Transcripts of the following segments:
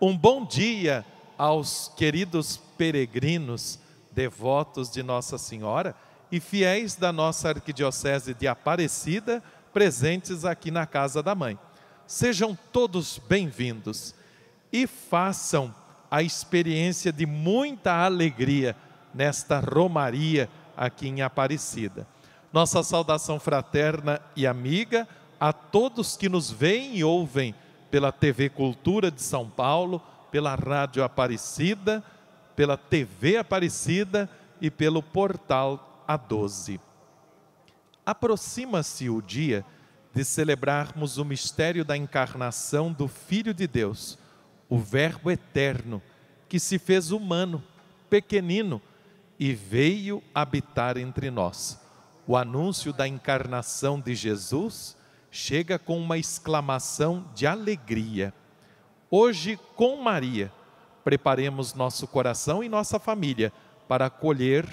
Um bom dia aos queridos peregrinos, devotos de Nossa Senhora e fiéis da nossa Arquidiocese de Aparecida, presentes aqui na Casa da Mãe. Sejam todos bem-vindos e façam a experiência de muita alegria nesta Romaria aqui em Aparecida. Nossa saudação fraterna e amiga a todos que nos veem e ouvem pela TV Cultura de São Paulo, pela Rádio Aparecida, pela TV Aparecida e pelo portal A12. Aproxima-se o dia de celebrarmos o mistério da encarnação do Filho de Deus, o Verbo eterno, que se fez humano, pequenino, e veio habitar entre nós. O anúncio da encarnação de Jesus chega com uma exclamação de alegria. Hoje, com Maria, preparemos nosso coração e nossa família para acolher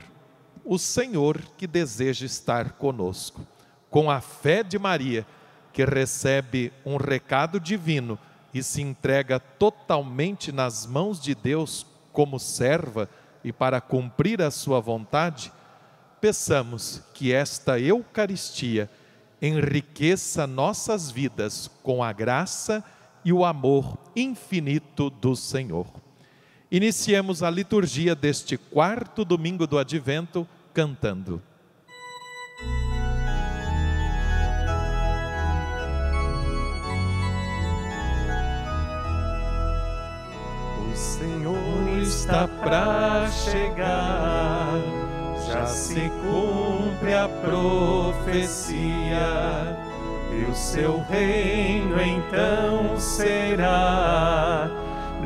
o Senhor que deseja estar conosco. Com a fé de Maria, que recebe um recado divino e se entrega totalmente nas mãos de Deus como serva e para cumprir a sua vontade, peçamos que esta Eucaristia enriqueça nossas vidas com a graça e o amor infinito do Senhor. Iniciemos a liturgia deste quarto domingo do Advento cantando. O Senhor está para chegar já se cumpre a profecia, e o seu reino então será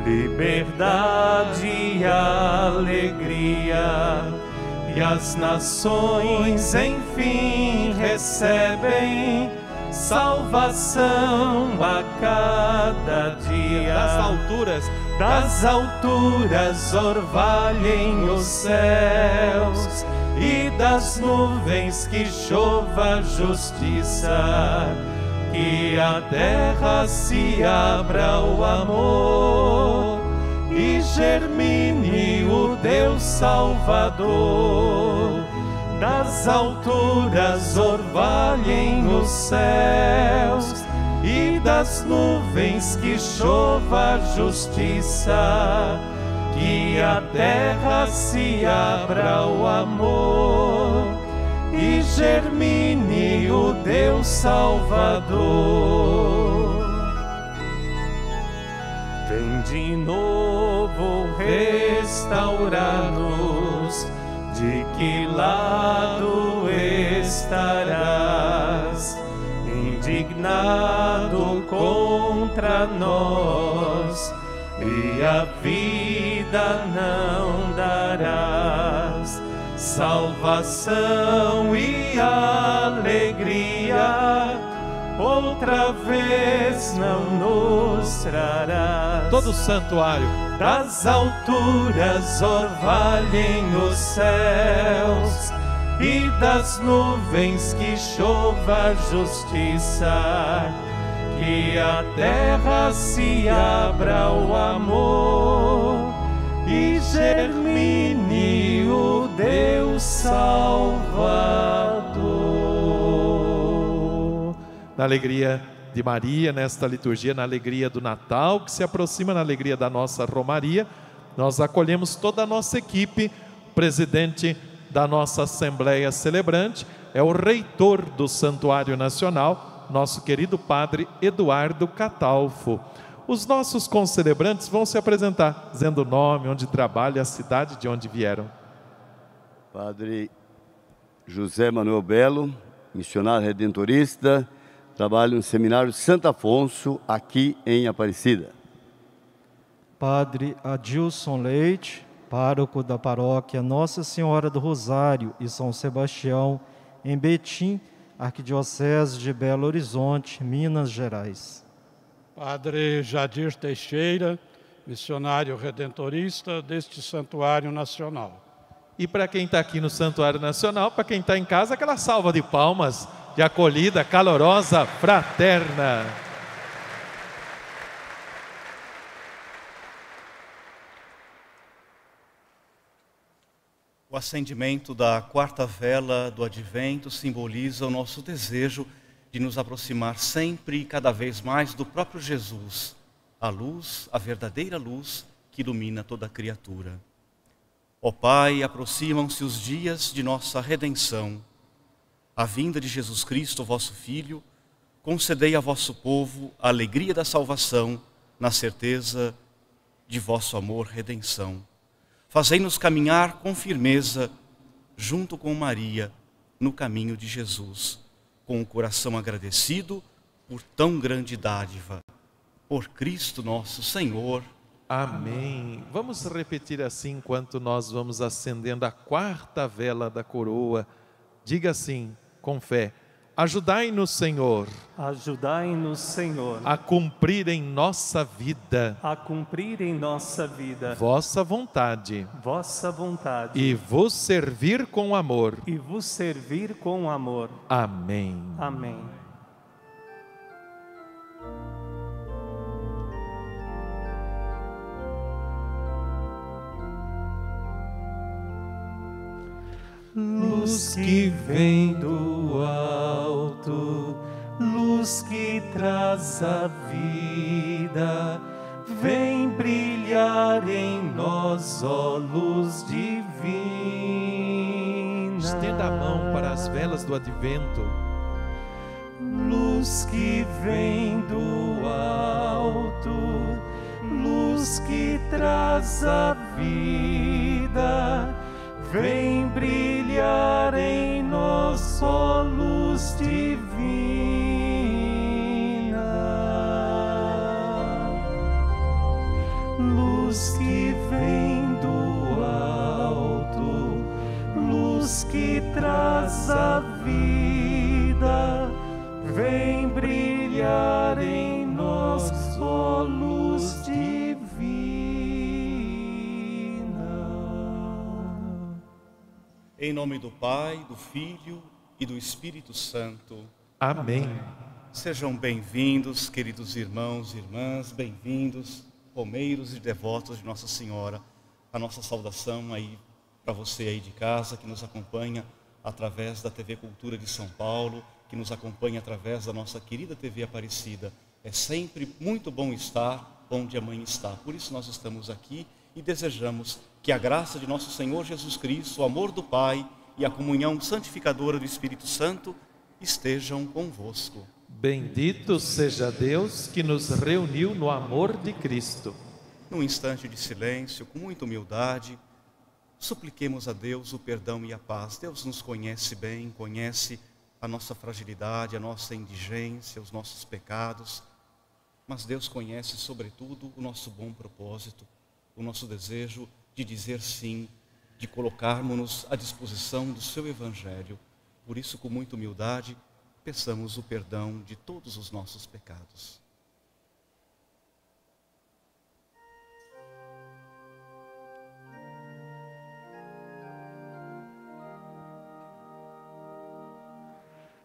liberdade e alegria, e as nações enfim recebem salvação a cada dia. Das alturas, das alturas orvalhem os céus e das nuvens que chova justiça, que a terra se abra o amor e germine o Deus Salvador. Das alturas orvalhem os céus e das nuvens que chova justiça que a terra se abra o amor e germine o Deus Salvador. Vem de novo restaurar-nos, de que lado estarás? Indignado contra nós e a vida não darás salvação e alegria. Outra vez não nos trarás. Todo o santuário das alturas orvalhem os céus e das nuvens que chova justiça que a terra se abra o amor e germine o Deus Salvador. Na alegria de Maria, nesta liturgia, na alegria do Natal, que se aproxima na alegria da nossa Romaria, nós acolhemos toda a nossa equipe, o presidente da nossa Assembleia Celebrante, é o reitor do Santuário Nacional, nosso querido padre Eduardo Catalfo. Os nossos concelebrantes vão se apresentar, dizendo o nome, onde trabalha, a cidade de onde vieram. Padre José Manuel Belo, missionário redentorista, trabalho no Seminário Santo Afonso, aqui em Aparecida. Padre Adilson Leite, pároco da paróquia Nossa Senhora do Rosário e São Sebastião, em Betim, Arquidiocese de Belo Horizonte, Minas Gerais. Padre Jadir Teixeira, missionário redentorista deste Santuário Nacional. E para quem está aqui no Santuário Nacional, para quem está em casa, aquela salva de palmas, de acolhida calorosa, fraterna. O acendimento da quarta vela do advento simboliza o nosso desejo de nos aproximar sempre e cada vez mais do próprio Jesus, a luz, a verdadeira luz que ilumina toda criatura. Ó Pai, aproximam-se os dias de nossa redenção. A vinda de Jesus Cristo, vosso Filho, concedei a vosso povo a alegria da salvação, na certeza de vosso amor redenção. Fazei-nos caminhar com firmeza, junto com Maria, no caminho de Jesus com o coração agradecido por tão grande dádiva. Por Cristo nosso Senhor. Amém. Vamos repetir assim enquanto nós vamos acendendo a quarta vela da coroa. Diga assim, com fé. Ajudai-nos, Senhor. Ajudai-nos, Senhor. A cumprir em nossa vida. A cumprir em nossa vida. Vossa vontade. Vossa vontade. E vos servir com amor. E vos servir com amor. Amém. Amém. Luz que vem do alto, luz que traz a vida, vem brilhar em nós, ó luz divina. Estenda a mão para as velas do advento. Luz que vem do alto, luz que traz a vida Vem brilhar em nós, ó luz divina. Luz que vem do alto, luz que traz a vida. Vem brilhar em Em nome do Pai, do Filho e do Espírito Santo. Amém. Sejam bem-vindos, queridos irmãos e irmãs, bem-vindos, romeiros e devotos de Nossa Senhora. A nossa saudação aí para você aí de casa que nos acompanha através da TV Cultura de São Paulo, que nos acompanha através da nossa querida TV Aparecida. É sempre muito bom estar onde a mãe está. Por isso nós estamos aqui e desejamos que a graça de nosso Senhor Jesus Cristo, o amor do Pai e a comunhão santificadora do Espírito Santo estejam convosco. Bendito seja Deus que nos reuniu no amor de Cristo. Num instante de silêncio, com muita humildade, supliquemos a Deus o perdão e a paz. Deus nos conhece bem, conhece a nossa fragilidade, a nossa indigência, os nossos pecados, mas Deus conhece, sobretudo, o nosso bom propósito, o nosso desejo de dizer sim, de colocarmos-nos à disposição do seu Evangelho. Por isso, com muita humildade, peçamos o perdão de todos os nossos pecados.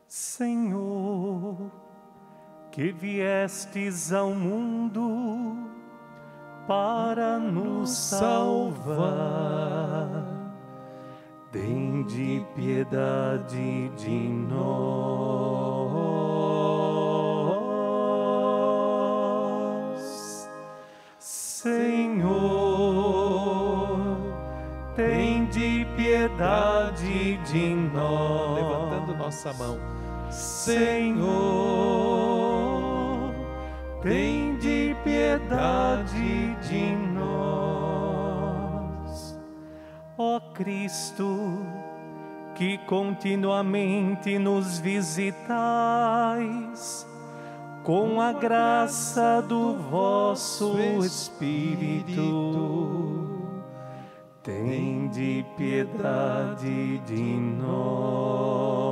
Senhor, que viestes ao mundo para nos salvar. Tende piedade de nós, Senhor. Tende piedade de nós. Levantando nossa mão, Senhor. Tende piedade de nós, ó Cristo, que continuamente nos visitais com a graça do vosso Espírito. Tende piedade de nós.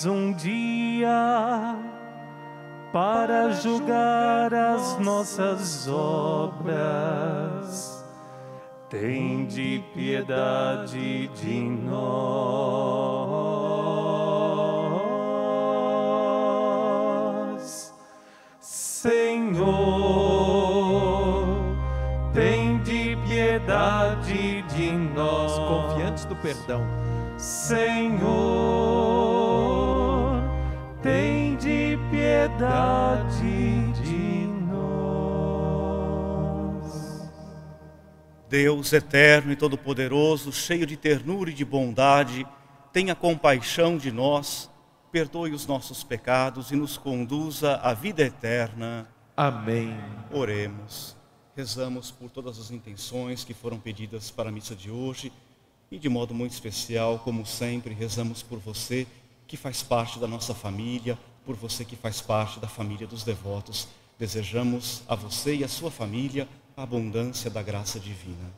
Vireis um dia para julgar as nossas obras. Tende piedade de nós, Senhor. Tende piedade de nós, confiantes do perdão. Senhor, piedade de nós. Deus eterno e todo-poderoso, cheio de ternura e de bondade, tenha compaixão de nós, perdoe os nossos pecados e nos conduza à vida eterna. Amém. Oremos. Rezamos por todas as intenções que foram pedidas para a missa de hoje e de modo muito especial, como sempre, rezamos por você que faz parte da nossa família, por você que faz parte da família dos devotos. Desejamos a você e a sua família a abundância da graça divina.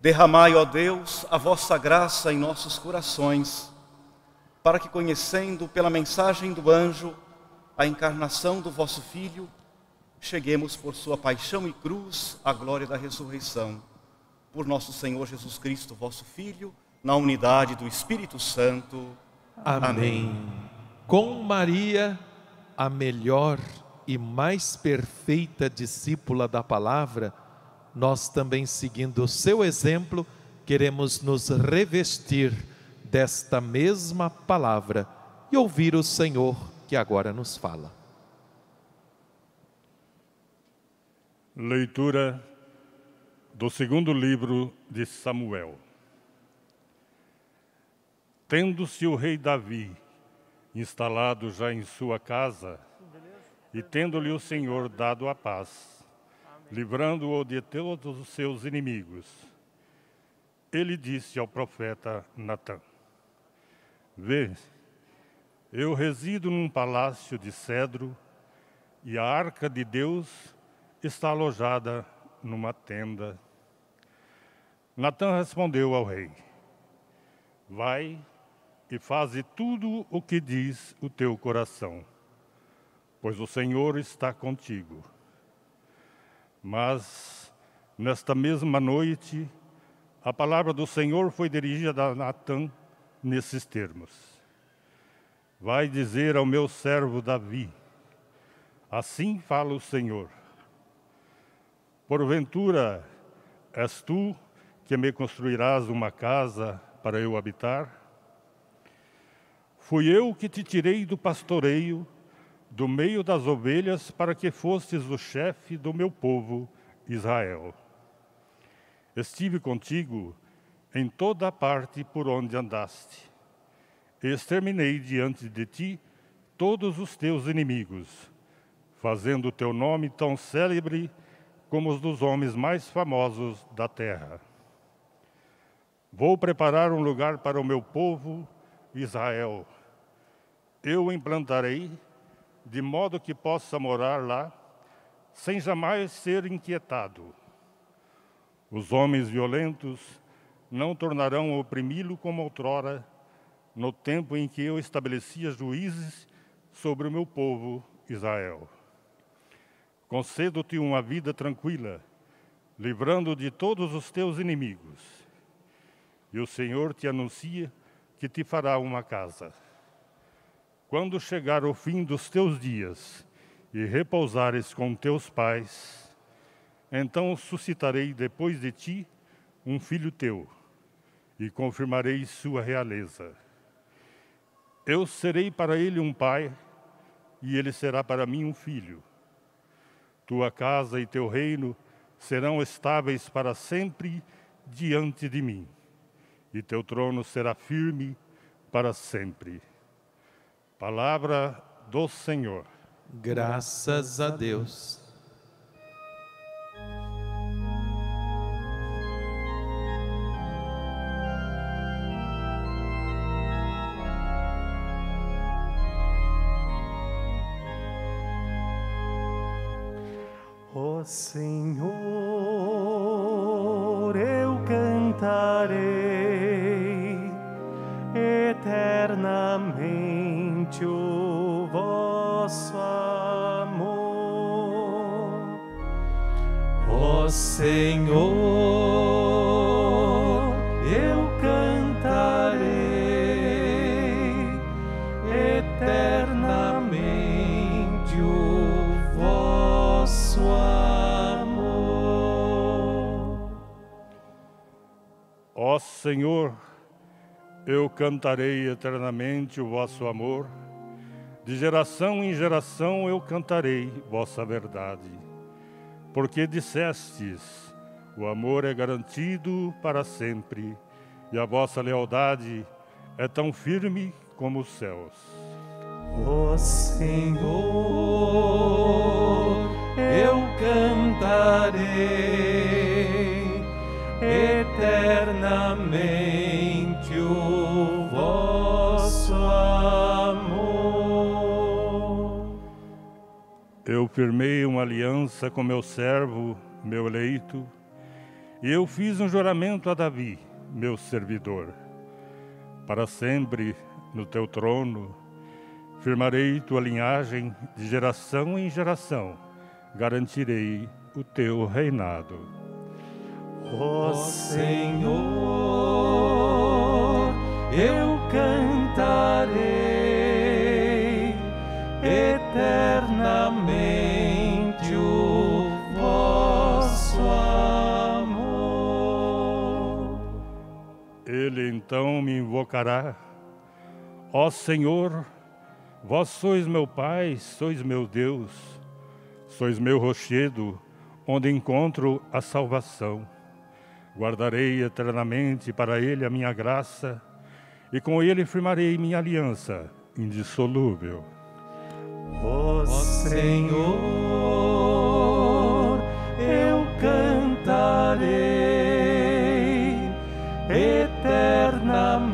Derramai, ó Deus, a vossa graça em nossos corações, para que, conhecendo pela mensagem do anjo a encarnação do vosso Filho, cheguemos por sua paixão e cruz à glória da ressurreição. Por nosso Senhor Jesus Cristo, vosso Filho, na unidade do Espírito Santo. Amém. Amém. Com Maria, a melhor e mais perfeita discípula da palavra, nós também, seguindo o seu exemplo, queremos nos revestir desta mesma palavra e ouvir o Senhor que agora nos fala. Leitura do segundo livro de Samuel. Tendo-se o rei Davi instalado já em sua casa, e tendo-lhe o Senhor dado a paz, livrando-o de todos os seus inimigos, ele disse ao profeta Natã: Vê, eu resido num palácio de cedro, e a arca de Deus está alojada numa tenda. Natã respondeu ao rei: Vai e faze tudo o que diz o teu coração, pois o Senhor está contigo. Mas, nesta mesma noite, a palavra do Senhor foi dirigida a Natã nesses termos: Vai dizer ao meu servo Davi: Assim fala o Senhor Porventura, és tu que me construirás uma casa para eu habitar? Fui eu que te tirei do pastoreio, do meio das ovelhas, para que fostes o chefe do meu povo, Israel. Estive contigo em toda a parte por onde andaste. Exterminei diante de ti todos os teus inimigos, fazendo o teu nome tão célebre como os dos homens mais famosos da terra. Vou preparar um lugar para o meu povo, Israel. Eu o implantarei, de modo que possa morar lá, sem jamais ser inquietado. Os homens violentos não tornarão oprimi-lo como outrora, no tempo em que eu estabelecia juízes sobre o meu povo Israel. Concedo-te uma vida tranquila, livrando de todos os teus inimigos. E o Senhor te anuncia que te fará uma casa. Quando chegar o fim dos teus dias e repousares com teus pais, então suscitarei depois de ti um filho teu e confirmarei sua realeza. Eu serei para ele um pai e ele será para mim um filho. Tua casa e teu reino serão estáveis para sempre diante de mim, e teu trono será firme para sempre. Palavra do Senhor. Graças a Deus. Senhor, vosso amor. Ó Senhor, eu cantarei eternamente o vosso amor. Ó Senhor, eu cantarei eternamente o vosso amor, de geração em geração eu cantarei vossa verdade. Porque dissestes: o amor é garantido para sempre, e a vossa lealdade é tão firme como os céus. Ó Senhor, eu cantarei eternamente firmei uma aliança com meu servo, meu eleito, e eu fiz um juramento a Davi, meu servidor. Para sempre no teu trono, firmarei tua linhagem de geração em geração, garantirei o teu reinado. Ó Senhor, eu cantarei eternamente Ele então me invocará, ó Senhor, vós sois meu Pai, sois meu Deus, sois meu rochedo, onde encontro a salvação. Guardarei eternamente para ele a minha graça, e com ele firmarei minha aliança indissolúvel. Ó Senhor, eu cantarei eternamente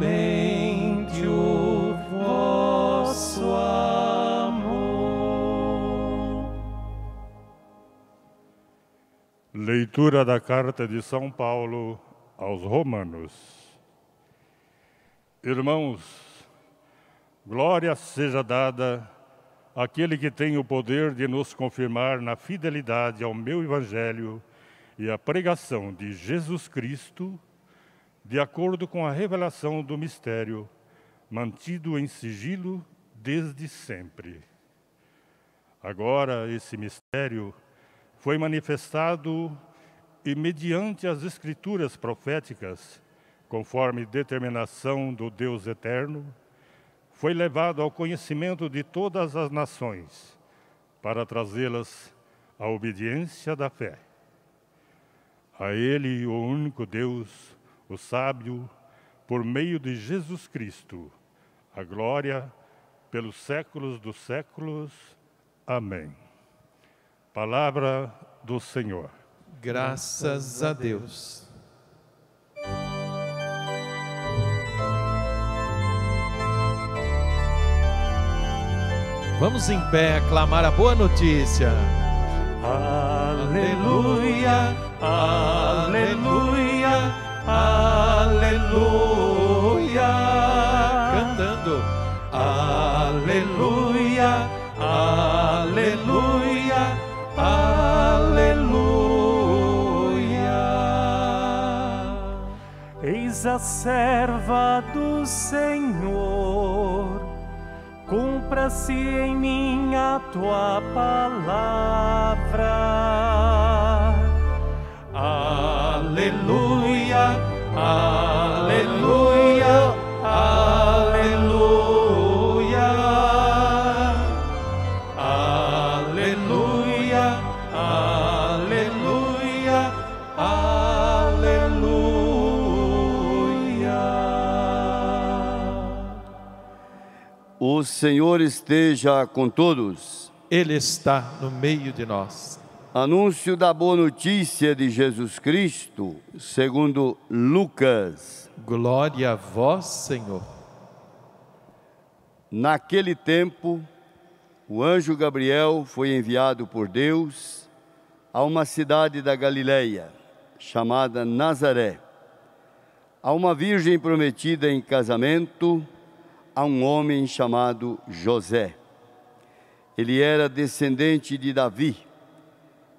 o vosso amor. Leitura da carta de São Paulo aos Romanos. Irmãos, glória seja dada àquele que tem o poder de nos confirmar na fidelidade ao meu Evangelho e à pregação de Jesus Cristo, de acordo com a revelação do mistério, mantido em sigilo desde sempre. Agora, esse mistério foi manifestado e, mediante as Escrituras proféticas, conforme determinação do Deus eterno, foi levado ao conhecimento de todas as nações, para trazê-las à obediência da fé. A Ele, o único Deus, o sábio, por meio de Jesus Cristo, a glória pelos séculos dos séculos. Amém. Palavra do Senhor. Graças a Deus. Vamos em pé aclamar a boa notícia. Aleluia, aleluia, aleluia. Cantando. Aleluia, aleluia, aleluia. Eis a serva do Senhor, cumpra-se em mim a tua palavra. Aleluia, aleluia, aleluia. Aleluia, aleluia, aleluia. O Senhor esteja com todos. Ele está no meio de nós. Anúncio da boa notícia de Jesus Cristo, segundo Lucas. Glória a vós, Senhor. Naquele tempo, o anjo Gabriel foi enviado por Deus a uma cidade da Galileia, chamada Nazaré, a uma virgem prometida em casamento a um homem chamado José. Ele era descendente de Davi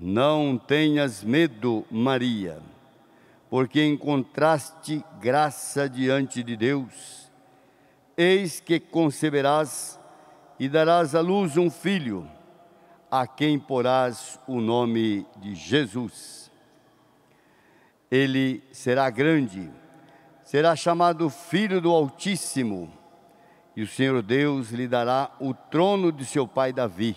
Não tenhas medo, Maria, porque encontraste graça diante de Deus. Eis que conceberás e darás à luz um filho, a quem porás o nome de Jesus. Ele será grande, será chamado Filho do Altíssimo e o Senhor Deus lhe dará o trono de seu pai Davi.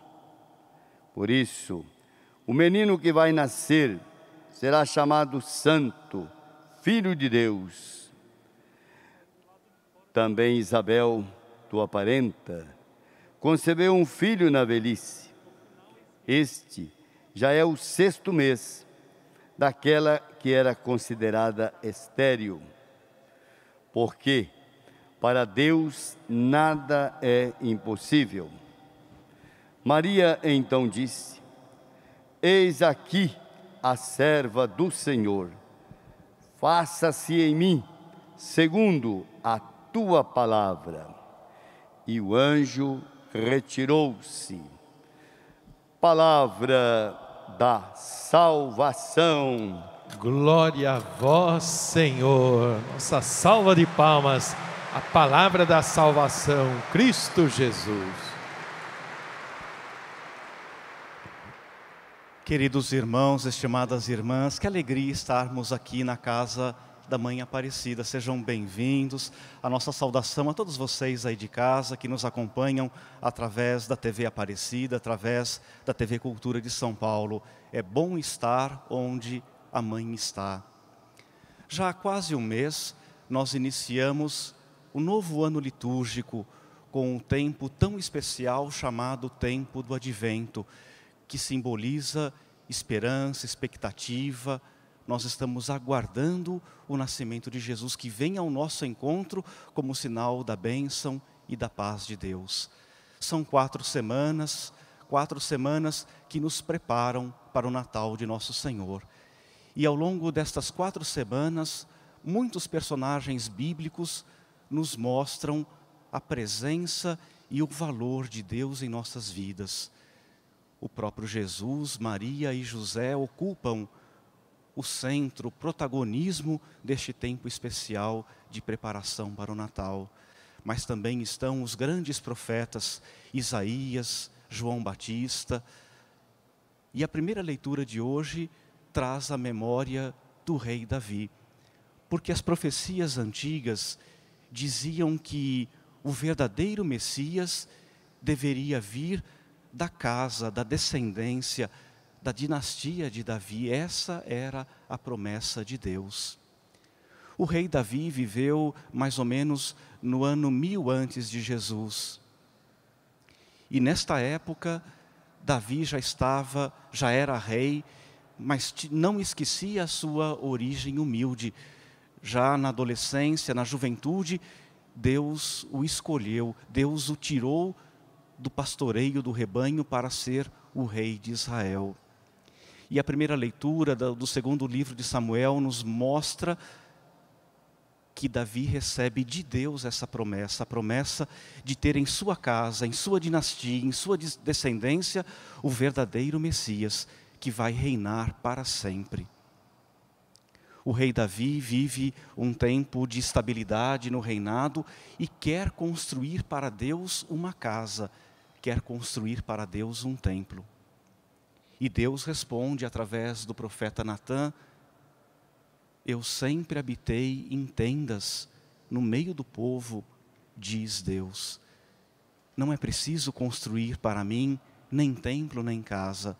Por isso, o menino que vai nascer será chamado Santo, Filho de Deus. Também Isabel, tua parenta, concebeu um filho na velhice. Este já é o sexto mês daquela que era considerada estéril. Porque para Deus nada é impossível. Maria então disse: Eis aqui a serva do Senhor. Faça-se em mim segundo a tua palavra. E o anjo retirou-se. Palavra da salvação. Glória a vós, Senhor. Nossa salva de palmas a palavra da salvação, Cristo Jesus. Queridos irmãos, estimadas irmãs, que alegria estarmos aqui na casa da Mãe Aparecida. Sejam bem-vindos. A nossa saudação a todos vocês aí de casa que nos acompanham através da TV Aparecida, através da TV Cultura de São Paulo. É bom estar onde a Mãe está. Já há quase um mês, nós iniciamos o novo ano litúrgico com um tempo tão especial chamado tempo do advento, que simboliza esperança, expectativa. Nós estamos aguardando o nascimento de Jesus que vem ao nosso encontro como sinal da bênção e da paz de Deus. São quatro semanas, quatro semanas que nos preparam para o Natal de nosso Senhor. E ao longo destas quatro semanas, muitos personagens bíblicos nos mostram a presença e o valor de Deus em nossas vidas. O próprio Jesus, Maria e José ocupam o centro, o protagonismo deste tempo especial de preparação para o Natal. Mas também estão os grandes profetas Isaías, João Batista. E a primeira leitura de hoje traz a memória do rei Davi. Porque as profecias antigas diziam que o verdadeiro Messias deveria vir da casa, da descendência, da dinastia de Davi. Essa era a promessa de Deus. O rei Davi viveu mais ou menos no ano mil antes de Jesus. E nesta época, Davi já estava, já era rei, mas não esquecia a sua origem humilde já na adolescência, na juventude, Deus o escolheu, Deus o tirou do pastoreio do rebanho para ser o rei de Israel. E a primeira leitura do segundo livro de Samuel nos mostra que Davi recebe de Deus essa promessa, a promessa de ter em sua casa, em sua dinastia, em sua descendência, o verdadeiro Messias que vai reinar para sempre. O rei Davi vive um tempo de estabilidade no reinado e quer construir para Deus uma casa, quer construir para Deus um templo. E Deus responde através do profeta Natã: Eu sempre habitei em tendas no meio do povo, diz Deus. Não é preciso construir para mim nem templo nem casa,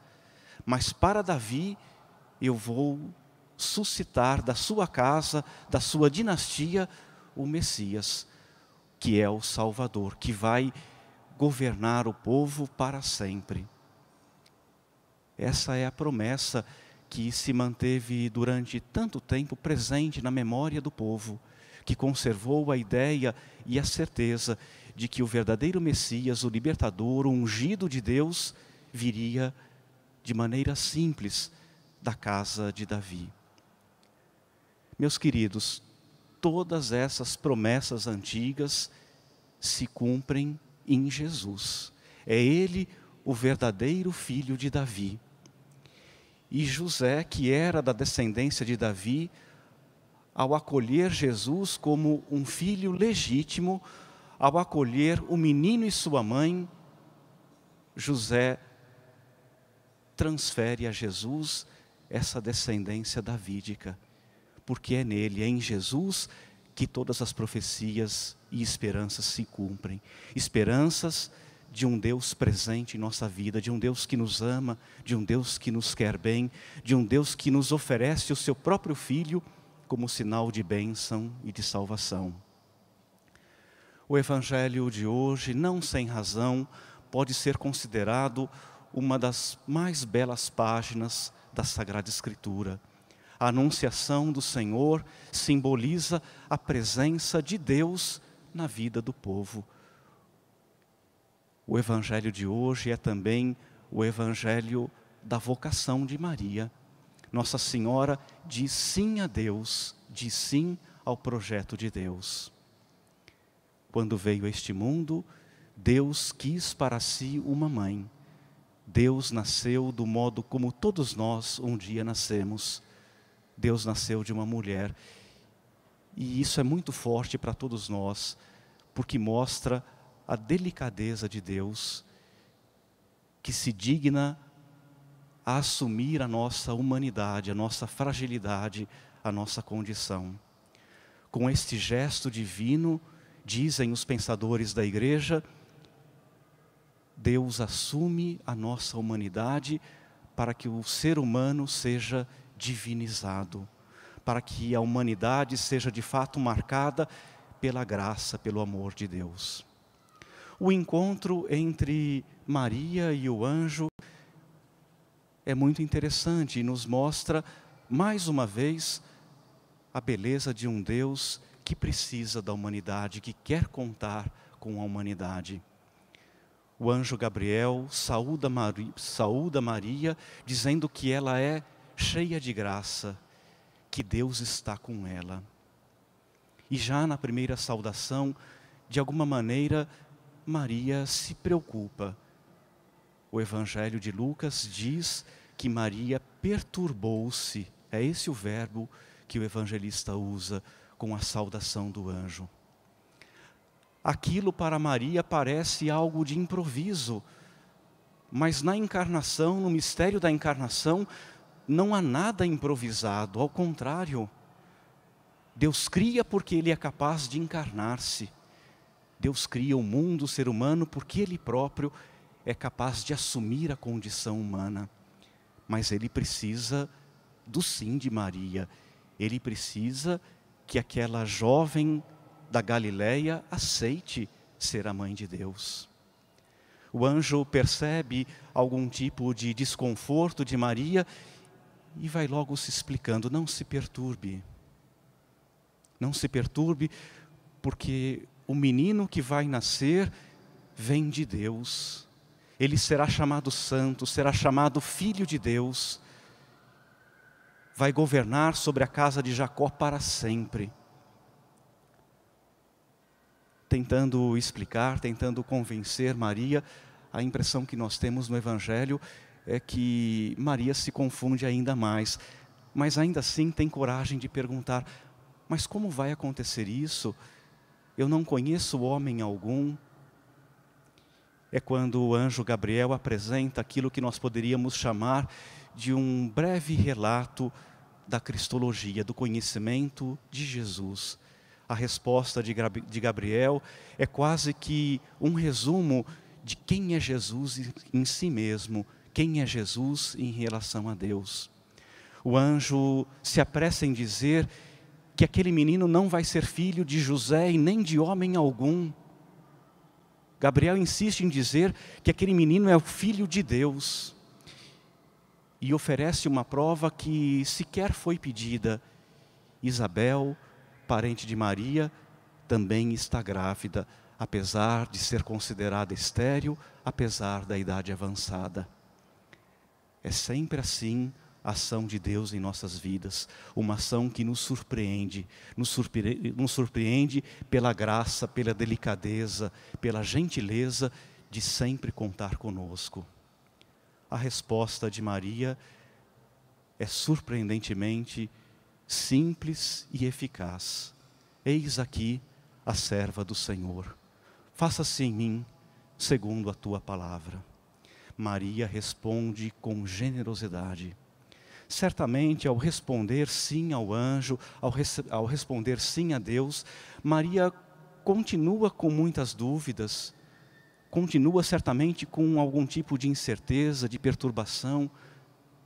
mas para Davi eu vou suscitar da sua casa, da sua dinastia, o Messias, que é o Salvador, que vai governar o povo para sempre. Essa é a promessa que se manteve durante tanto tempo presente na memória do povo, que conservou a ideia e a certeza de que o verdadeiro Messias, o libertador, o ungido de Deus, viria de maneira simples da casa de Davi. Meus queridos, todas essas promessas antigas se cumprem em Jesus. É Ele o verdadeiro filho de Davi. E José, que era da descendência de Davi, ao acolher Jesus como um filho legítimo, ao acolher o menino e sua mãe, José transfere a Jesus essa descendência davídica porque é nele, é em Jesus, que todas as profecias e esperanças se cumprem. Esperanças de um Deus presente em nossa vida, de um Deus que nos ama, de um Deus que nos quer bem, de um Deus que nos oferece o seu próprio Filho como sinal de bênção e de salvação. O Evangelho de hoje, não sem razão, pode ser considerado uma das mais belas páginas da Sagrada Escritura a anunciação do Senhor simboliza a presença de Deus na vida do povo. O evangelho de hoje é também o evangelho da vocação de Maria. Nossa Senhora diz sim a Deus, diz sim ao projeto de Deus. Quando veio a este mundo, Deus quis para si uma mãe. Deus nasceu do modo como todos nós um dia nascemos Deus nasceu de uma mulher. E isso é muito forte para todos nós, porque mostra a delicadeza de Deus, que se digna a assumir a nossa humanidade, a nossa fragilidade, a nossa condição. Com este gesto divino, dizem os pensadores da igreja, Deus assume a nossa humanidade para que o ser humano seja divinizado, para que a humanidade seja de fato marcada pela graça, pelo amor de Deus. O encontro entre Maria e o anjo é muito interessante e nos mostra, mais uma vez, a beleza de um Deus que precisa da humanidade, que quer contar com a humanidade. O anjo Gabriel saúda Maria, saúda Maria dizendo que ela é cheia de graça, que Deus está com ela. E já na primeira saudação, de alguma maneira, Maria se preocupa. O Evangelho de Lucas diz que Maria perturbou-se, é esse o verbo que o evangelista usa com a saudação do anjo. Aquilo para Maria parece algo de improviso, mas na encarnação, no mistério da encarnação, não há nada improvisado, ao contrário. Deus cria porque Ele é capaz de encarnar-se. Deus cria o mundo, o ser humano, porque Ele próprio é capaz de assumir a condição humana. Mas Ele precisa do sim de Maria. Ele precisa que aquela jovem da Galileia aceite ser a mãe de Deus. O anjo percebe algum tipo de desconforto de Maria e vai logo se explicando. Não se perturbe. Não se perturbe, porque o menino que vai nascer vem de Deus. Ele será chamado santo, será chamado filho de Deus. Vai governar sobre a casa de Jacó para sempre. Tentando explicar, tentando convencer Maria, a impressão que nós temos no Evangelho é que Maria se confunde ainda mais. mas ainda assim tem coragem de perguntar: mas como vai acontecer isso? Eu não conheço homem algum. É quando o anjo Gabriel apresenta aquilo que nós poderíamos chamar de um breve relato da cristologia, do conhecimento de Jesus. A resposta de Gabriel é quase que um resumo de quem é Jesus em si mesmo, quem é Jesus em relação a Deus. O anjo se apressa em dizer que aquele menino não vai ser filho de José e nem de homem algum. Gabriel insiste em dizer que aquele menino é o filho de Deus e oferece uma prova que sequer foi pedida. Isabel, parente de Maria, também está grávida, apesar de ser considerada estéril, apesar da idade avançada. É sempre assim a ação de Deus em nossas vidas, uma ação que nos surpreende, nos surpreende, nos surpreende pela graça, pela delicadeza, pela gentileza de sempre contar conosco. A resposta de Maria é surpreendentemente simples e eficaz. Eis aqui a serva do Senhor. Faça-se em mim segundo a tua palavra. Maria responde com generosidade Certamente, ao responder sim ao anjo, ao, ao responder sim a Deus, Maria continua com muitas dúvidas, continua certamente com algum tipo de incerteza, de perturbação,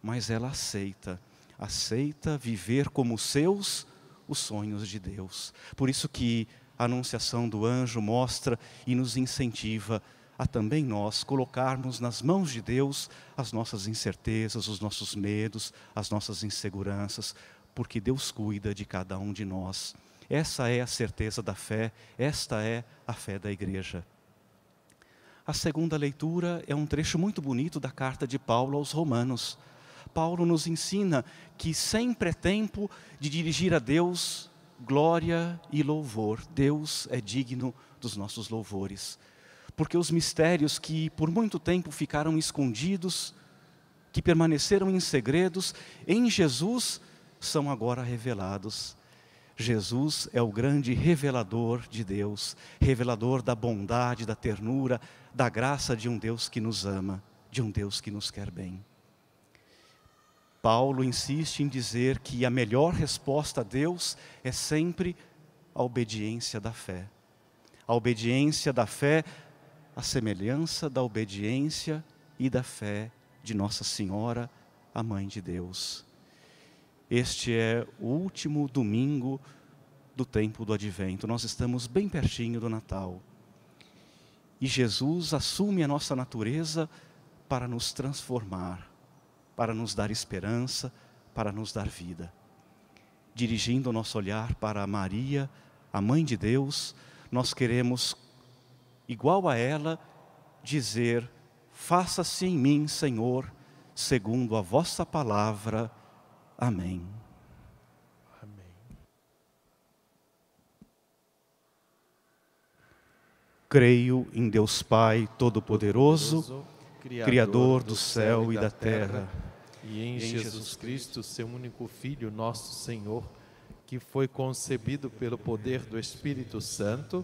mas ela aceita, aceita viver como seus os sonhos de Deus. Por isso que a anunciação do anjo mostra e nos incentiva a também nós colocarmos nas mãos de Deus as nossas incertezas, os nossos medos, as nossas inseguranças, porque Deus cuida de cada um de nós. Essa é a certeza da fé, esta é a fé da igreja. A segunda leitura é um trecho muito bonito da carta de Paulo aos Romanos. Paulo nos ensina que sempre é tempo de dirigir a Deus glória e louvor. Deus é digno dos nossos louvores porque os mistérios que por muito tempo ficaram escondidos, que permaneceram em segredos, em Jesus são agora revelados. Jesus é o grande revelador de Deus, revelador da bondade, da ternura, da graça de um Deus que nos ama, de um Deus que nos quer bem. Paulo insiste em dizer que a melhor resposta a Deus é sempre a obediência da fé. A obediência da fé a semelhança da obediência e da fé de Nossa Senhora, a Mãe de Deus. Este é o último domingo do tempo do advento. Nós estamos bem pertinho do Natal. E Jesus assume a nossa natureza para nos transformar, para nos dar esperança, para nos dar vida. Dirigindo o nosso olhar para Maria, a Mãe de Deus, nós queremos igual a ela, dizer: Faça-se em mim, Senhor, segundo a vossa palavra. Amém. Amém. Creio em Deus Pai Todo-Poderoso, Criador do céu e da terra, e em Jesus Cristo, seu único Filho, nosso Senhor, que foi concebido pelo poder do Espírito Santo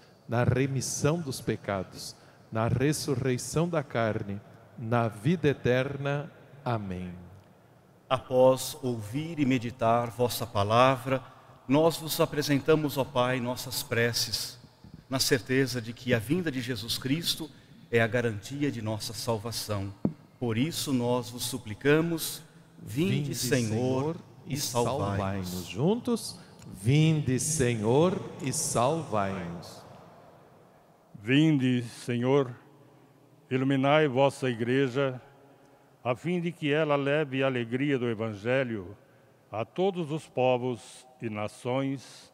na remissão dos pecados, na ressurreição da carne, na vida eterna. Amém. Após ouvir e meditar vossa palavra, nós vos apresentamos, ó Pai, nossas preces, na certeza de que a vinda de Jesus Cristo é a garantia de nossa salvação. Por isso nós vos suplicamos, vinde, vinde Senhor, e salvai-nos. Salvai juntos, vinde Senhor e salvai-nos. Vinde, Senhor, iluminai vossa igreja, a fim de que ela leve a alegria do Evangelho a todos os povos e nações,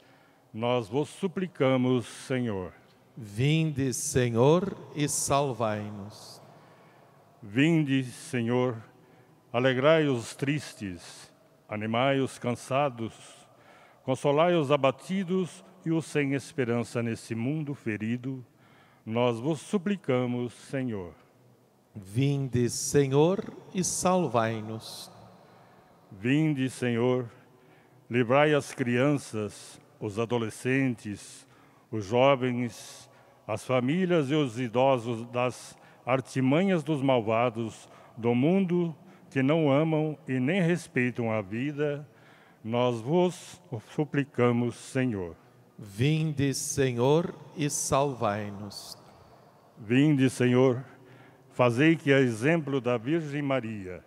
nós vos suplicamos, Senhor. Vinde, Senhor, e salvai-nos. Vinde, Senhor, alegrai os tristes, animai os cansados, consolai os abatidos e os sem esperança nesse mundo ferido. Nós vos suplicamos, Senhor. Vinde, Senhor, e salvai-nos. Vinde, Senhor, livrai as crianças, os adolescentes, os jovens, as famílias e os idosos das artimanhas dos malvados, do mundo que não amam e nem respeitam a vida, nós vos suplicamos, Senhor. Vinde, Senhor, e salvai-nos. Vinde, Senhor, fazei que, a exemplo da Virgem Maria,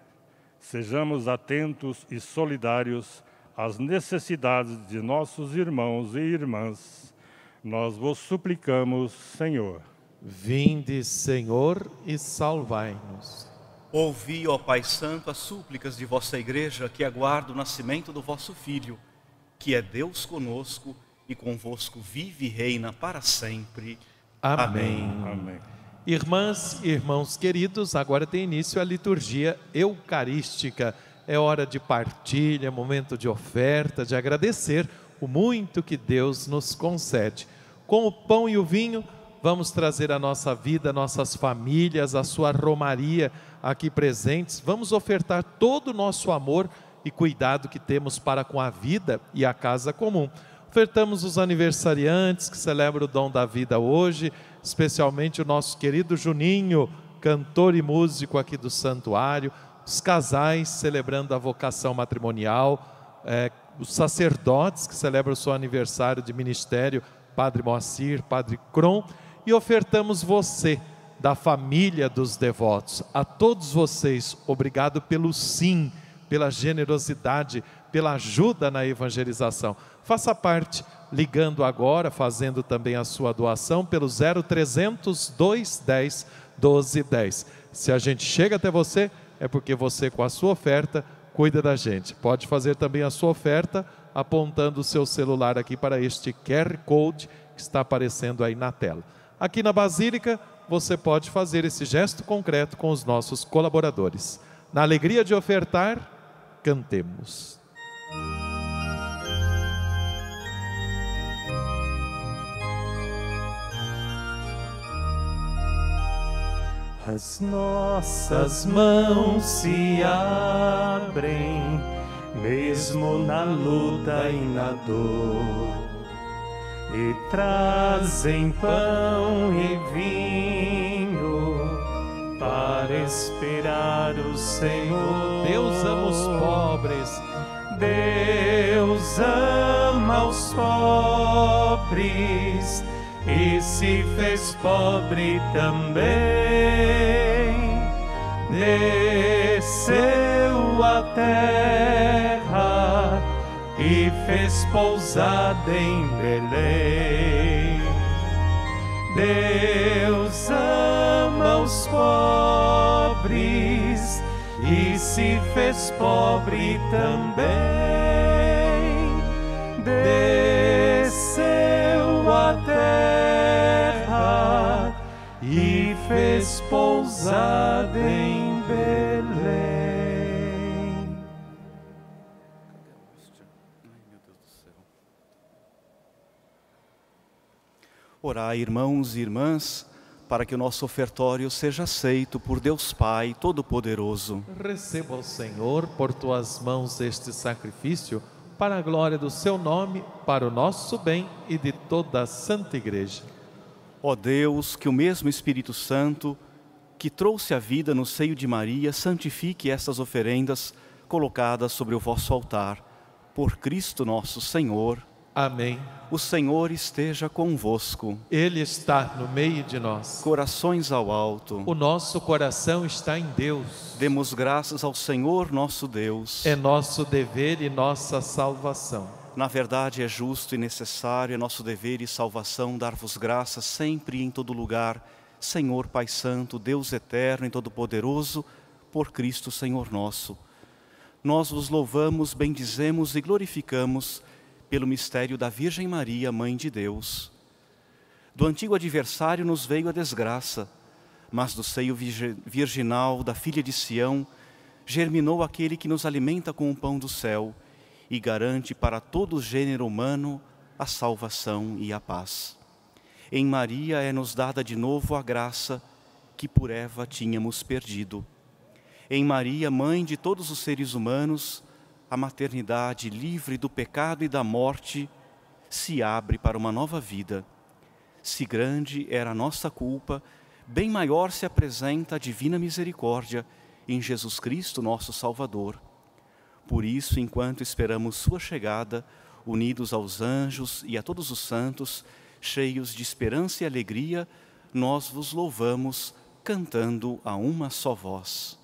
sejamos atentos e solidários às necessidades de nossos irmãos e irmãs. Nós vos suplicamos, Senhor. Vinde, Senhor, e salvai-nos. Ouvi, ó Pai Santo, as súplicas de vossa igreja que aguarda o nascimento do vosso Filho, que é Deus conosco e convosco vive e reina para sempre. Amém. Amém. Irmãs e irmãos queridos, agora tem início a liturgia eucarística. É hora de partilha, momento de oferta, de agradecer o muito que Deus nos concede. Com o pão e o vinho, vamos trazer a nossa vida, nossas famílias, a sua romaria aqui presentes. Vamos ofertar todo o nosso amor e cuidado que temos para com a vida e a casa comum. Ofertamos os aniversariantes que celebram o dom da vida hoje, especialmente o nosso querido Juninho, cantor e músico aqui do santuário, os casais celebrando a vocação matrimonial, é, os sacerdotes que celebram o seu aniversário de ministério, Padre Moacir, Padre Cron, e ofertamos você, da família dos devotos. A todos vocês, obrigado pelo sim, pela generosidade, pela ajuda na evangelização. Faça parte ligando agora, fazendo também a sua doação pelo 0300 210 1210. Se a gente chega até você, é porque você com a sua oferta cuida da gente. Pode fazer também a sua oferta apontando o seu celular aqui para este QR Code que está aparecendo aí na tela. Aqui na Basílica, você pode fazer esse gesto concreto com os nossos colaboradores. Na alegria de ofertar, cantemos. As nossas mãos se abrem, mesmo na luta e na dor e trazem pão e vinho para esperar o Senhor. Deus ama os pobres. Deus ama os pobres e se fez pobre também. Desceu a terra e fez pousada em Belém. Deus ama os pobres e se fez pobre também. Desceu e fez pousada em Belém. Orai, irmãos e irmãs, para que o nosso ofertório seja aceito por Deus Pai Todo-Poderoso. Receba o Senhor por tuas mãos este sacrifício, para a glória do seu nome, para o nosso bem e de toda a Santa Igreja. Ó Deus, que o mesmo Espírito Santo, que trouxe a vida no seio de Maria, santifique estas oferendas colocadas sobre o vosso altar. Por Cristo nosso Senhor. Amém. O Senhor esteja convosco. Ele está no meio de nós. Corações ao alto. O nosso coração está em Deus. Demos graças ao Senhor nosso Deus. É nosso dever e nossa salvação. Na verdade, é justo e necessário, é nosso dever e salvação dar-vos graças sempre e em todo lugar, Senhor Pai Santo, Deus eterno e todo-poderoso, por Cristo Senhor nosso. Nós vos louvamos, bendizemos e glorificamos pelo mistério da Virgem Maria, Mãe de Deus. Do antigo adversário nos veio a desgraça, mas do seio virginal da filha de Sião germinou aquele que nos alimenta com o pão do céu e garante para todo o gênero humano a salvação e a paz. Em Maria é nos dada de novo a graça que por Eva tínhamos perdido. Em Maria, mãe de todos os seres humanos, a maternidade livre do pecado e da morte se abre para uma nova vida. Se grande era a nossa culpa, bem maior se apresenta a divina misericórdia em Jesus Cristo, nosso Salvador. Por isso, enquanto esperamos Sua chegada, unidos aos anjos e a todos os santos, cheios de esperança e alegria, nós vos louvamos, cantando a uma só voz.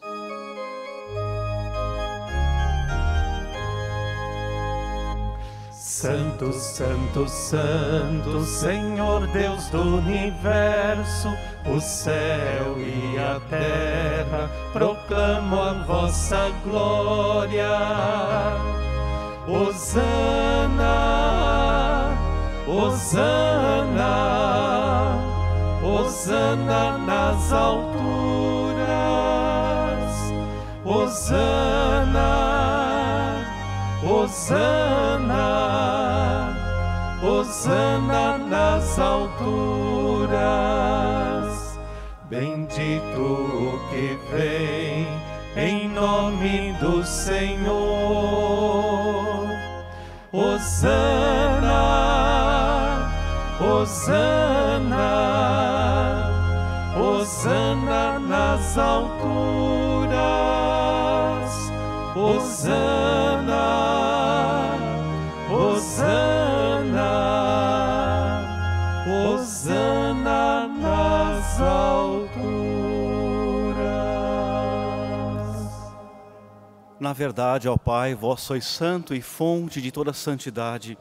Santo, Santo, Santo, Senhor Deus do universo, o céu e a terra proclamam a vossa glória. Hosana, Hosana, Hosana nas alturas. Hosana. Hosana, Hosana nas alturas. Bendito o que vem em nome do Senhor. Hosana, Hosana, Hosana nas alturas. Hosana. Na verdade, ó Pai, vós sois santo e fonte de toda santidade.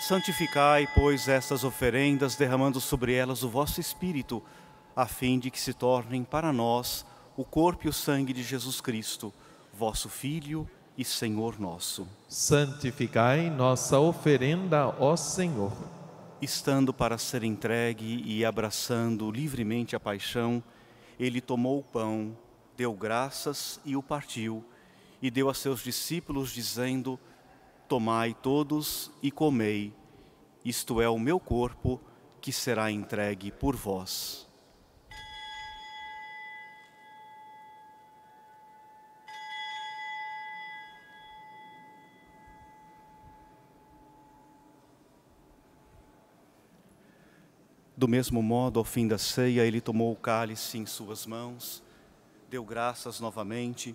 Santificai, pois, estas oferendas, derramando sobre elas o vosso Espírito, a fim de que se tornem para nós o corpo e o sangue de Jesus Cristo, vosso Filho e Senhor nosso. Santificai nossa oferenda, ó Senhor. Estando para ser entregue e abraçando livremente a paixão, ele tomou o pão, deu graças e o partiu e deu a seus discípulos, dizendo: Tomai todos e comei, isto é o meu corpo que será entregue por vós. Do mesmo modo, ao fim da ceia, ele tomou o cálice em suas mãos, deu graças novamente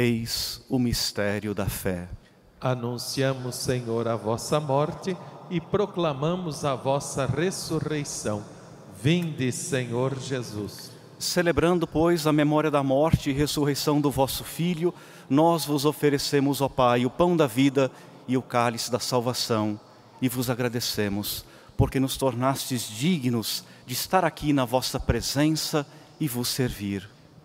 Eis o mistério da fé. Anunciamos, Senhor, a vossa morte e proclamamos a vossa ressurreição. Vinde, Senhor Jesus. Celebrando, pois, a memória da morte e ressurreição do vosso Filho, nós vos oferecemos, ó Pai, o pão da vida e o cálice da salvação, e vos agradecemos, porque nos tornastes dignos de estar aqui na vossa presença e vos servir.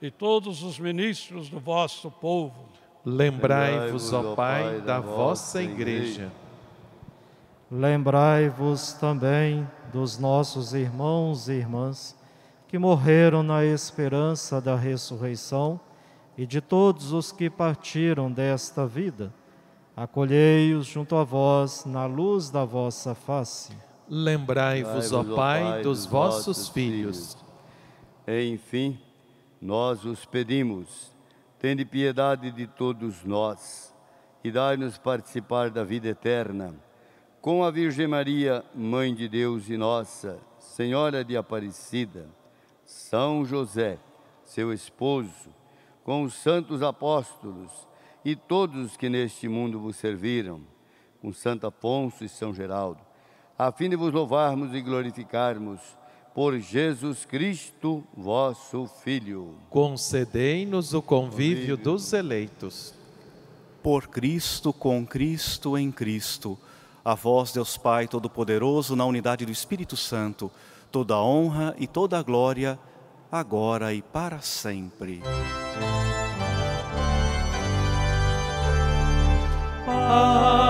e todos os ministros do vosso povo. Lembrai-vos, ó Pai, da vossa igreja. Lembrai-vos também dos nossos irmãos e irmãs que morreram na esperança da ressurreição e de todos os que partiram desta vida. Acolhei-os junto a vós na luz da vossa face. Lembrai-vos, ó Pai, dos vossos filhos. Enfim, nós os pedimos, tende piedade de todos nós e dai-nos participar da vida eterna. Com a Virgem Maria, Mãe de Deus e nossa, Senhora de Aparecida, São José, seu esposo, com os santos apóstolos e todos que neste mundo vos serviram, com Santo Afonso e São Geraldo, a fim de vos louvarmos e glorificarmos por Jesus Cristo, vosso Filho. Concedei-nos o convívio dos eleitos. Por Cristo, com Cristo, em Cristo, a vós, Deus Pai Todo-Poderoso, na unidade do Espírito Santo, toda a honra e toda a glória, agora e para sempre. Amém.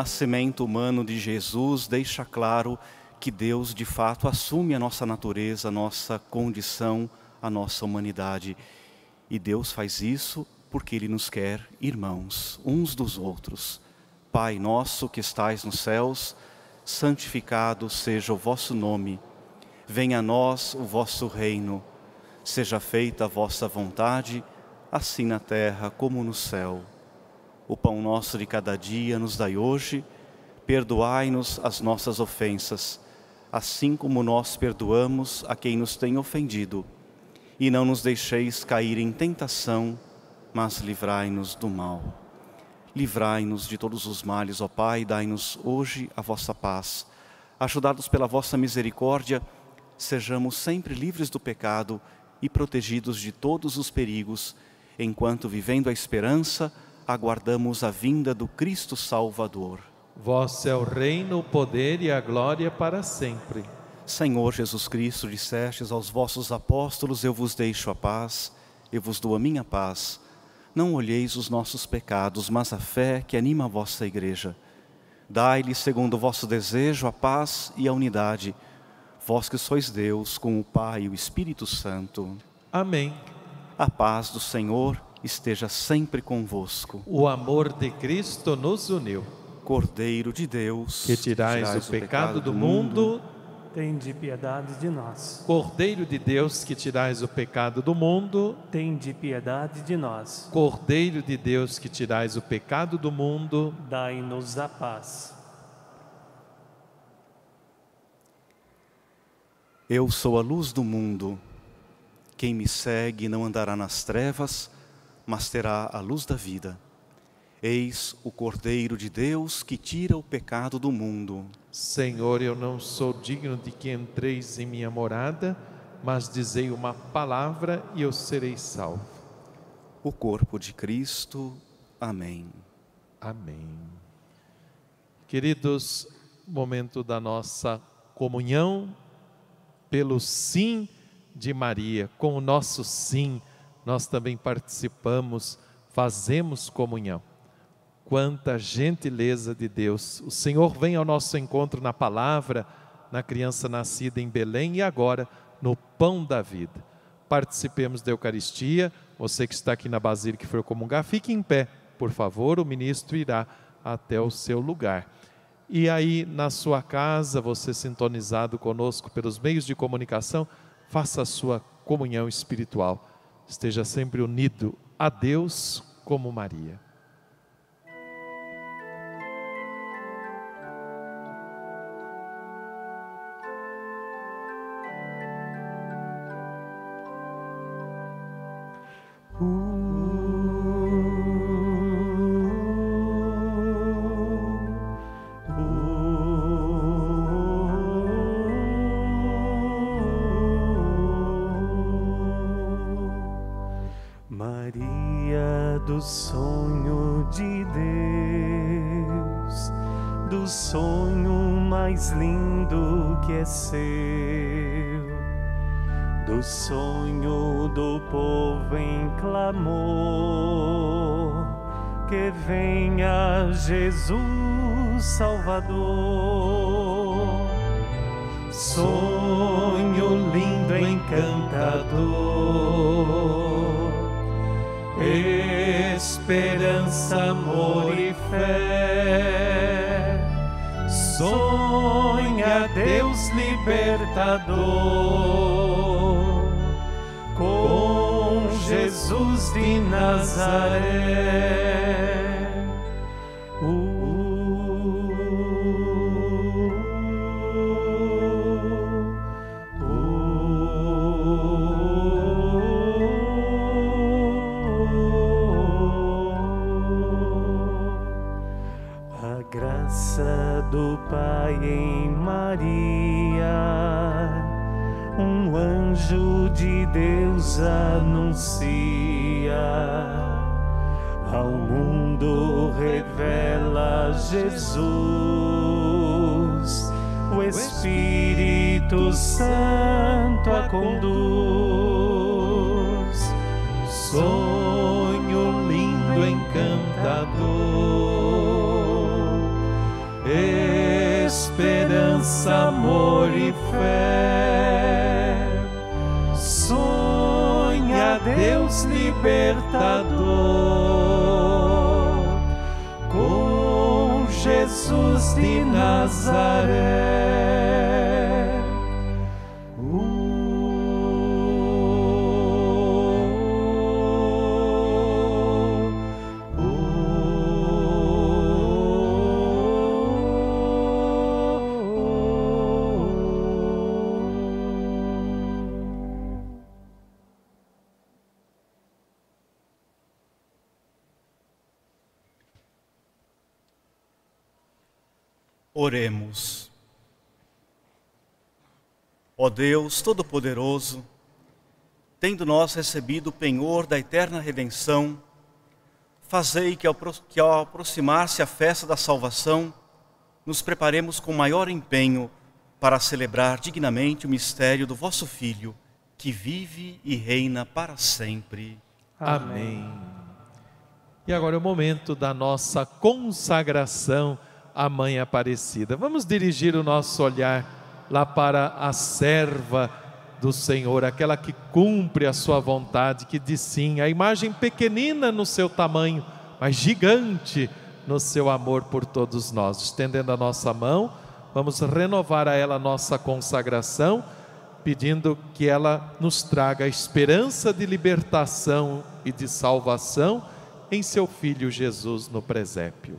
Nascimento humano de Jesus deixa claro que Deus de fato assume a nossa natureza, a nossa condição, a nossa humanidade. E Deus faz isso porque Ele nos quer irmãos, uns dos outros. Pai nosso que estais nos céus, santificado seja o vosso nome. Venha a nós o vosso reino. Seja feita a vossa vontade, assim na terra como no céu. O pão nosso de cada dia nos dai hoje. Perdoai-nos as nossas ofensas, assim como nós perdoamos a quem nos tem ofendido. E não nos deixeis cair em tentação, mas livrai-nos do mal. Livrai-nos de todos os males, ó Pai, dai-nos hoje a vossa paz. Ajudados pela vossa misericórdia, sejamos sempre livres do pecado e protegidos de todos os perigos, enquanto, vivendo a esperança, aguardamos a vinda do Cristo Salvador. Vosso é o reino, o poder e a glória para sempre. Senhor Jesus Cristo, dissestes aos vossos apóstolos: Eu vos deixo a paz, eu vos dou a minha paz. Não olheis os nossos pecados, mas a fé que anima a vossa igreja. Dai-lhe, segundo o vosso desejo, a paz e a unidade. Vós que sois Deus, com o Pai e o Espírito Santo. Amém. A paz do Senhor esteja sempre convosco. O amor de Cristo nos uniu. Cordeiro de Deus, Que tirais, o pecado do mundo, Tende piedade de nós. Cordeiro de Deus, que tirais o pecado do mundo, Tende piedade de nós. Cordeiro de Deus, que tirais o pecado do mundo, Dai-nos a paz. Eu sou a luz do mundo. Quem me segue não andará nas trevas, mas terá a luz da vida. Eis o Cordeiro de Deus que tira o pecado do mundo. Senhor, eu não sou digno de que entreis em minha morada, mas dizei uma palavra e eu serei salvo. O corpo de Cristo. Amém. Amém. Queridos, momento da nossa comunhão pelo sim de Maria. Com o nosso sim, nós também participamos, fazemos comunhão. Quanta gentileza de Deus. O Senhor vem ao nosso encontro na palavra, na criança nascida em Belém e agora no pão da vida. Participemos da Eucaristia. Você que está aqui na Basílica e for comungar, fique em pé, por favor. O ministro irá até o seu lugar. E aí, na sua casa, você sintonizado conosco pelos meios de comunicação, faça a sua comunhão espiritual. Esteja sempre unido a Deus como Maria. Do sonho do povo em clamor, que venha Jesus Salvador. Sonho lindo, encantador, esperança, amor e fé. Sonha Deus libertador com Jesus de Nazaré. Anuncia, ao mundo revela Jesus, o Espírito Santo a conduz. Libertador com Jesus de Nazaré. Ó Deus Todo-Poderoso, tendo nós recebido o penhor da eterna redenção, fazei que ao, que ao aproximar-se a festa da salvação, nos preparemos com maior empenho para celebrar dignamente o mistério do vosso Filho, que vive e reina para sempre. Amém. E agora é o momento da nossa consagração à Mãe Aparecida. Vamos dirigir o nosso olhar lá para a serva do Senhor, aquela que cumpre a sua vontade, que diz sim, a imagem pequenina no seu tamanho, mas gigante no seu amor por todos nós. Estendendo a nossa mão, vamos renovar a ela nossa consagração pedindo que ela nos traga a esperança de libertação e de salvação em seu Filho Jesus no presépio.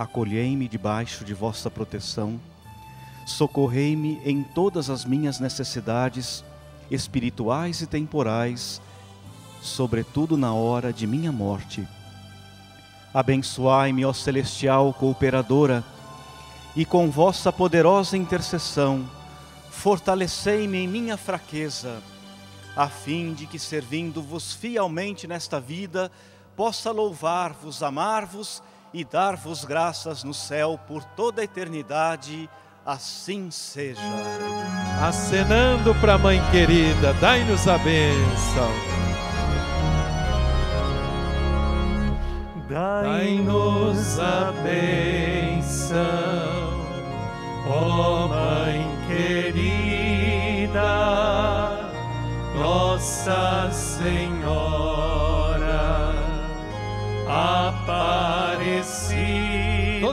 Acolhei-me debaixo de vossa proteção, socorrei-me em todas as minhas necessidades espirituais e temporais, sobretudo na hora de minha morte. Abençoai-me, ó celestial cooperadora, e com vossa poderosa intercessão, fortalecei-me em minha fraqueza, a fim de que, servindo-vos fielmente nesta vida, possa louvar-vos, amar-vos e dar-vos graças no céu por toda a eternidade. Assim seja. Acenando para a Mãe querida, dai-nos a bênção. Dai-nos a bênção. ó Mãe querida, Nossa Senhora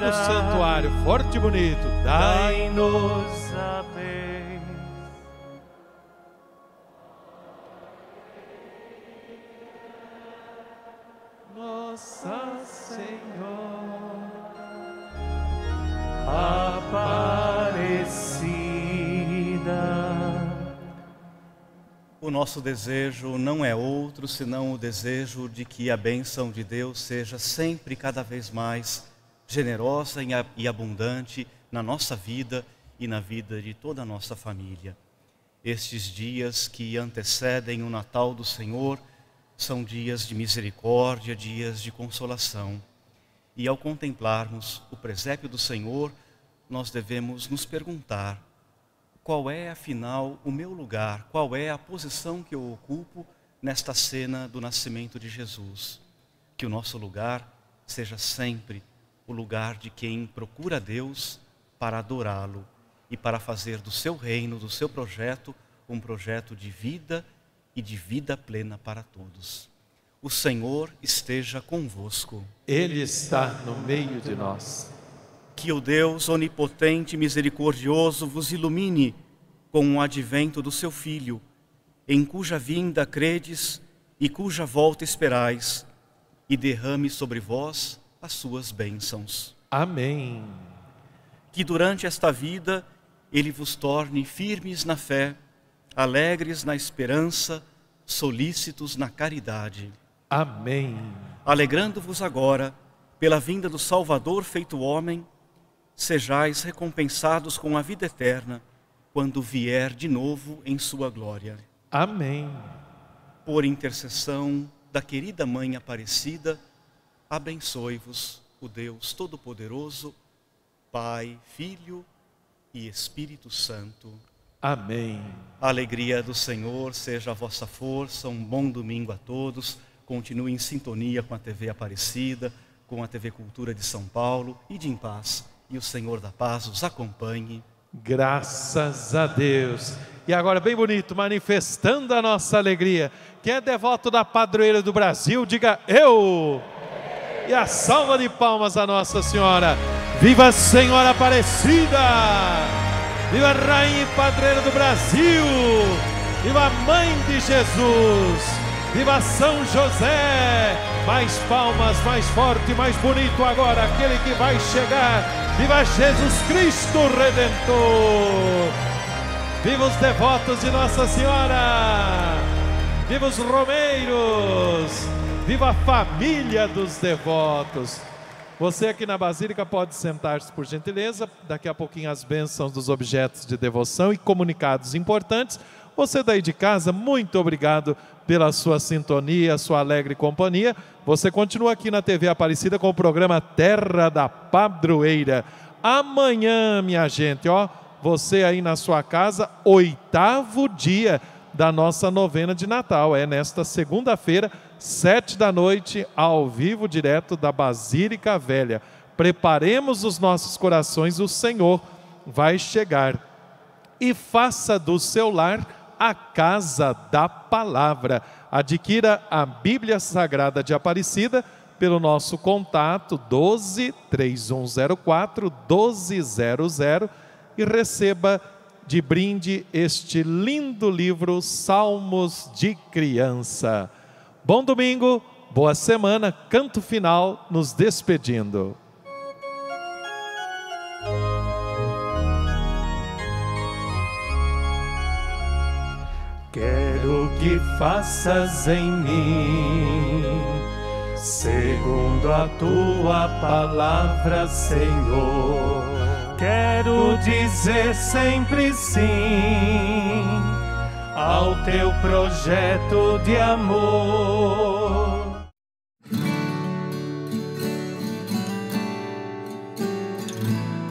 Todo o santuário, forte e bonito, dai-nos a bem. Nossa Senhora Aparecida. O nosso desejo não é outro senão o desejo de que a bênção de Deus seja sempre cada vez mais generosa e abundante na nossa vida e na vida de toda a nossa família. Estes dias que antecedem o Natal do Senhor são dias de misericórdia, dias de consolação. E ao contemplarmos o presépio do Senhor, nós devemos nos perguntar: qual é, afinal, o meu lugar, qual é a posição que eu ocupo nesta cena do nascimento de Jesus? Que o nosso lugar seja sempre o lugar de quem procura Deus para adorá-lo e para fazer do seu reino, do seu projeto, um projeto de vida e de vida plena para todos. O Senhor esteja convosco. Ele está no meio de nós. Que o Deus onipotente e misericordioso vos ilumine com o advento do seu Filho, em cuja vinda credes e cuja volta esperais, e derrame sobre vós as suas bênçãos. Amém. Que durante esta vida ele vos torne firmes na fé, alegres na esperança, solícitos na caridade Amém. Alegrando-vos agora pela vinda do Salvador feito homem, sejais recompensados com a vida eterna quando vier de novo em sua glória. Amém. Por intercessão da querida Mãe Aparecida, abençoe-vos o Deus Todo-Poderoso, Pai, Filho e Espírito Santo. Amém. A alegria do Senhor seja a vossa força. Um bom domingo a todos continue em sintonia com a TV Aparecida, com a TV Cultura de São Paulo e de em paz. E o Senhor da paz os acompanhe. Graças a Deus. E agora, bem bonito, manifestando a nossa alegria. Quem é devoto da padroeira do Brasil, diga eu. E a salva de palmas a Nossa Senhora. Viva Senhora Aparecida! Viva Rainha e Padroeira do Brasil! Viva Mãe de Jesus! Viva São José! Mais palmas, mais forte, mais bonito agora, aquele que vai chegar. Viva Jesus Cristo Redentor! Viva os devotos de Nossa Senhora! Viva os romeiros! Viva a família dos devotos! Você aqui na Basílica pode sentar-se por gentileza. Daqui a pouquinho as bênçãos dos objetos de devoção e comunicados importantes. Você daí de casa, muito obrigado pela sua sintonia, sua alegre companhia. Você continua aqui na TV Aparecida com o programa Terra da Padroeira. Amanhã, minha gente, ó, você aí na sua casa, oitavo dia da nossa novena de Natal. É nesta segunda-feira, sete da noite, ao vivo, direto da Basílica Velha. Preparemos os nossos corações, o Senhor vai chegar. E faça do seu lar a Casa da Palavra. Adquira a Bíblia Sagrada de Aparecida pelo nosso contato 12 3104 1200 e receba de brinde este lindo livro Salmos de Criança. Bom domingo, boa semana, canto final, nos despedindo. Quero que faças em mim, segundo a tua palavra, Senhor. Quero dizer sempre sim ao teu projeto de amor.